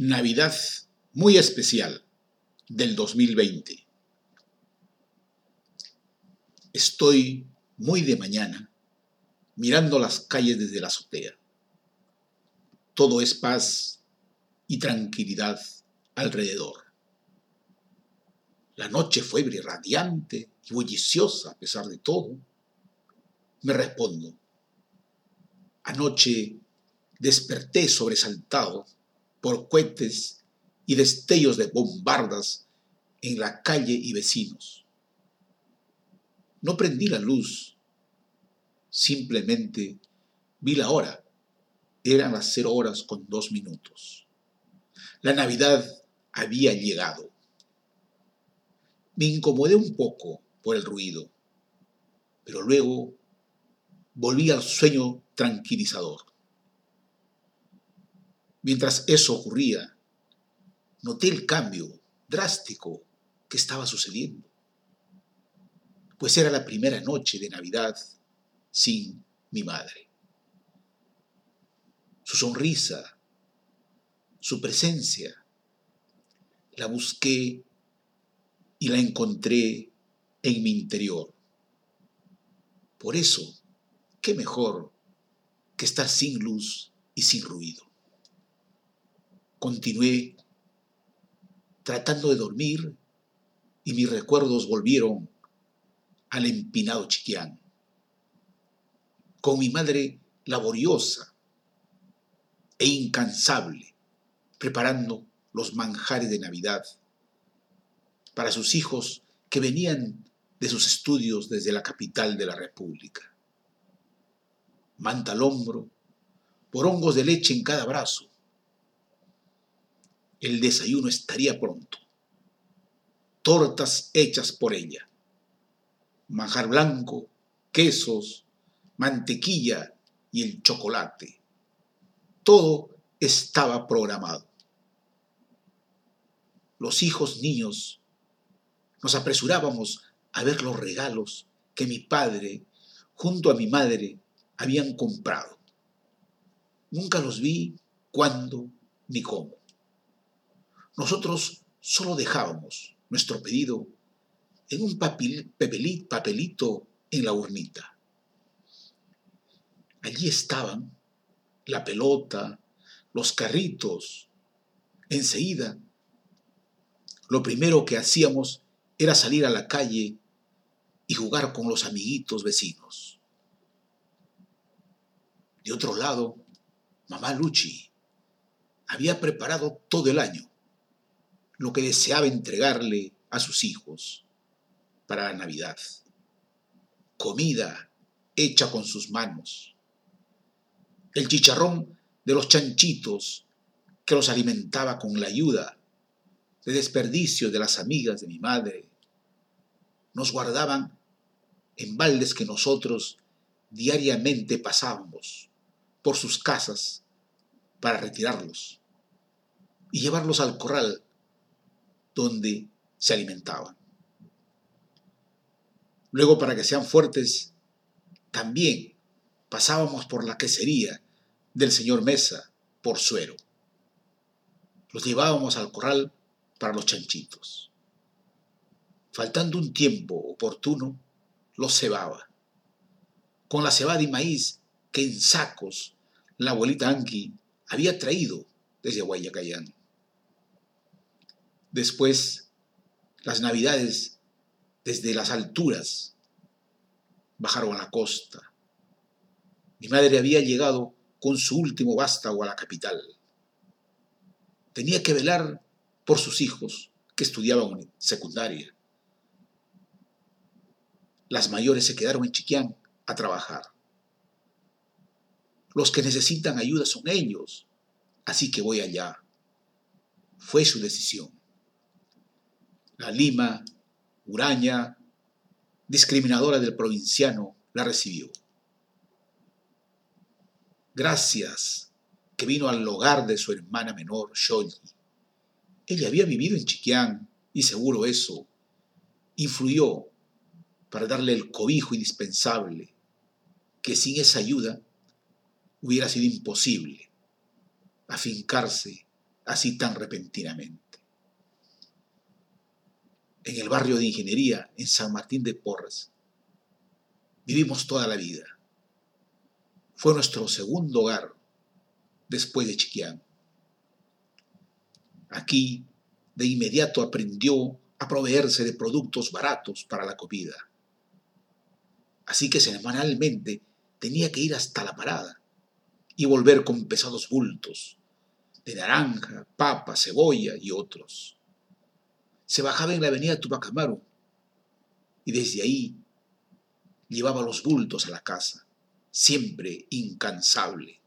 Navidad muy especial del 2020. Estoy muy de mañana mirando las calles desde la azotea. Todo es paz y tranquilidad alrededor. La noche fue radiante y bulliciosa a pesar de todo. Me respondo. Anoche desperté sobresaltado por cohetes y destellos de bombardas en la calle y vecinos. No prendí la luz, simplemente vi la hora. Eran las cero horas con dos minutos. La Navidad había llegado. Me incomodé un poco por el ruido, pero luego volví al sueño tranquilizador. Mientras eso ocurría, noté el cambio drástico que estaba sucediendo, pues era la primera noche de Navidad sin mi madre. Su sonrisa, su presencia, la busqué y la encontré en mi interior. Por eso, qué mejor que estar sin luz y sin ruido. Continué tratando de dormir y mis recuerdos volvieron al empinado Chiquián. Con mi madre laboriosa e incansable, preparando los manjares de Navidad para sus hijos que venían de sus estudios desde la capital de la República. Manta al hombro, hongos de leche en cada brazo, el desayuno estaría pronto. Tortas hechas por ella. Manjar blanco, quesos, mantequilla y el chocolate. Todo estaba programado. Los hijos niños nos apresurábamos a ver los regalos que mi padre, junto a mi madre, habían comprado. Nunca los vi cuándo ni cómo. Nosotros solo dejábamos nuestro pedido en un papelito en la urnita. Allí estaban la pelota, los carritos. Enseguida, lo primero que hacíamos era salir a la calle y jugar con los amiguitos vecinos. De otro lado, mamá Luchi había preparado todo el año lo que deseaba entregarle a sus hijos para la Navidad. Comida hecha con sus manos. El chicharrón de los chanchitos que los alimentaba con la ayuda de desperdicio de las amigas de mi madre. Nos guardaban en baldes que nosotros diariamente pasábamos por sus casas para retirarlos y llevarlos al corral donde se alimentaban. Luego, para que sean fuertes, también pasábamos por la quesería del señor Mesa por suero. Los llevábamos al corral para los chanchitos. Faltando un tiempo oportuno, los cebaba. Con la cebada y maíz que en sacos la abuelita Anki había traído desde Guayacayán. Después, las navidades desde las alturas bajaron a la costa. Mi madre había llegado con su último vástago a la capital. Tenía que velar por sus hijos que estudiaban en secundaria. Las mayores se quedaron en Chiquián a trabajar. Los que necesitan ayuda son ellos, así que voy allá. Fue su decisión la Lima, Uraña, discriminadora del provinciano, la recibió. Gracias que vino al hogar de su hermana menor, Sholly. Ella había vivido en Chiquián y seguro eso influyó para darle el cobijo indispensable que sin esa ayuda hubiera sido imposible afincarse así tan repentinamente. En el barrio de ingeniería, en San Martín de Porres, vivimos toda la vida. Fue nuestro segundo hogar después de Chiquián. Aquí, de inmediato aprendió a proveerse de productos baratos para la comida. Así que semanalmente tenía que ir hasta la parada y volver con pesados bultos de naranja, papa, cebolla y otros. Se bajaba en la avenida Tupac y desde ahí llevaba los bultos a la casa, siempre incansable.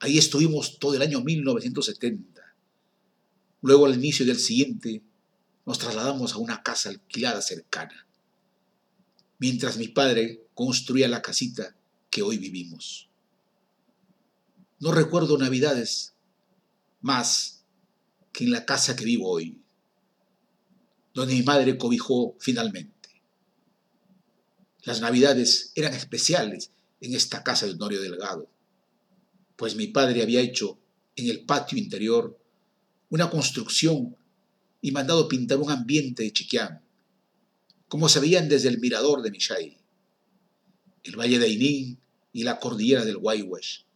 Ahí estuvimos todo el año 1970. Luego, al inicio del siguiente, nos trasladamos a una casa alquilada cercana, mientras mi padre construía la casita que hoy vivimos. No recuerdo navidades más que en la casa que vivo hoy, donde mi madre cobijó finalmente. Las navidades eran especiales en esta casa de Honorio Delgado, pues mi padre había hecho en el patio interior una construcción y mandado pintar un ambiente de Chiquián, como se veían desde el mirador de Michay, el valle de Ainín y la cordillera del Guayhuesh,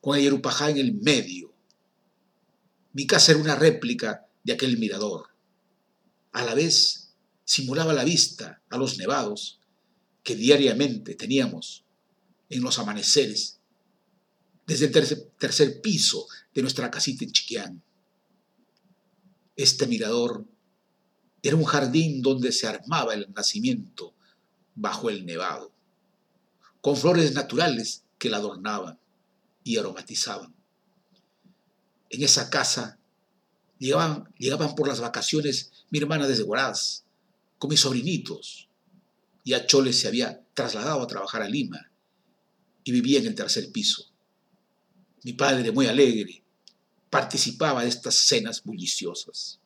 con el Yerupajá en el medio. Mi casa era una réplica de aquel mirador. A la vez simulaba la vista a los nevados que diariamente teníamos en los amaneceres desde el tercer, piso de nuestra casita en Chiquián. Este mirador era un jardín donde se armaba el nacimiento bajo el nevado, con flores naturales que la adornaban y aromatizaban. En esa casa llegaban, llegaban por las vacaciones mi hermana desde Huaraz, con mis sobrinitos, a Chole se había trasladado a trabajar a Lima y vivía en el tercer piso. Mi padre, muy alegre, participaba de estas cenas bulliciosas.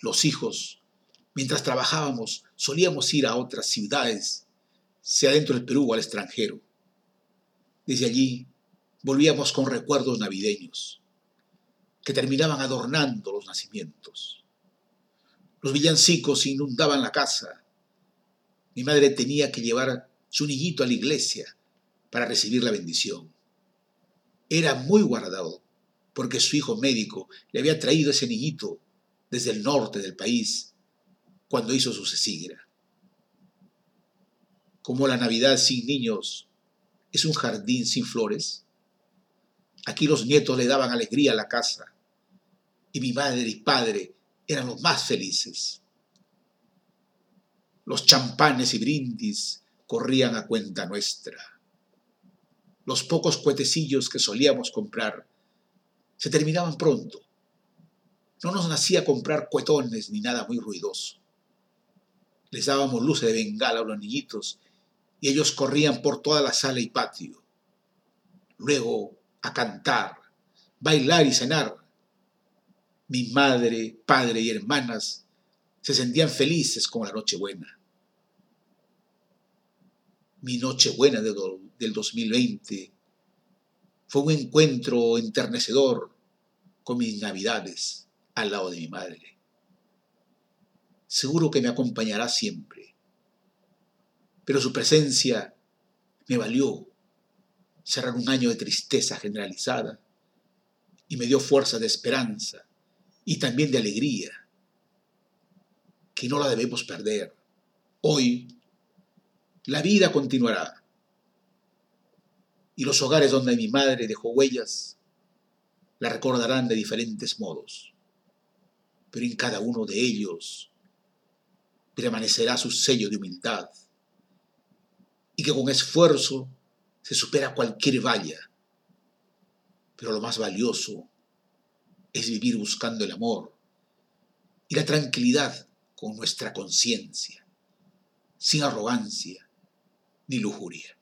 Los hijos, mientras trabajábamos, solíamos ir a otras ciudades, sea dentro del Perú o al extranjero. Desde allí volvíamos con recuerdos navideños que terminaban adornando los nacimientos. Los villancicos inundaban la casa mi madre tenía que llevar su niñito a la iglesia para recibir la bendición. Era muy guardado porque su hijo médico le había traído ese niñito desde el norte del país cuando hizo su cesigra. Como la Navidad sin niños es un jardín sin flores, aquí los nietos le daban alegría a la casa y mi madre y padre eran los más felices. Los champanes y brindis corrían a cuenta nuestra. Los pocos cuetecillos que solíamos comprar se terminaban pronto. No nos nacía comprar cuetones ni nada muy ruidoso. Les dábamos luces de bengala a los niñitos y ellos corrían por toda la sala y patio. Luego a cantar, bailar y cenar. Mi madre, padre y hermanas se sentían felices como la Nochebuena mi Nochebuena del 2020 fue un encuentro enternecedor con mis navidades al lado de mi madre. Seguro que me acompañará siempre, pero su presencia me valió cerrar un año de tristeza generalizada y me dio fuerza de esperanza y también de alegría, que no la debemos perder. Hoy la vida continuará. Y los hogares donde mi madre dejó huellas la recordarán de diferentes modos. Pero en cada uno de ellos permanecerá su sello de humildad y que con esfuerzo se supera cualquier valla. Pero lo más valioso es vivir buscando el amor y la tranquilidad con nuestra conciencia, sin arrogancia, ni lujuria.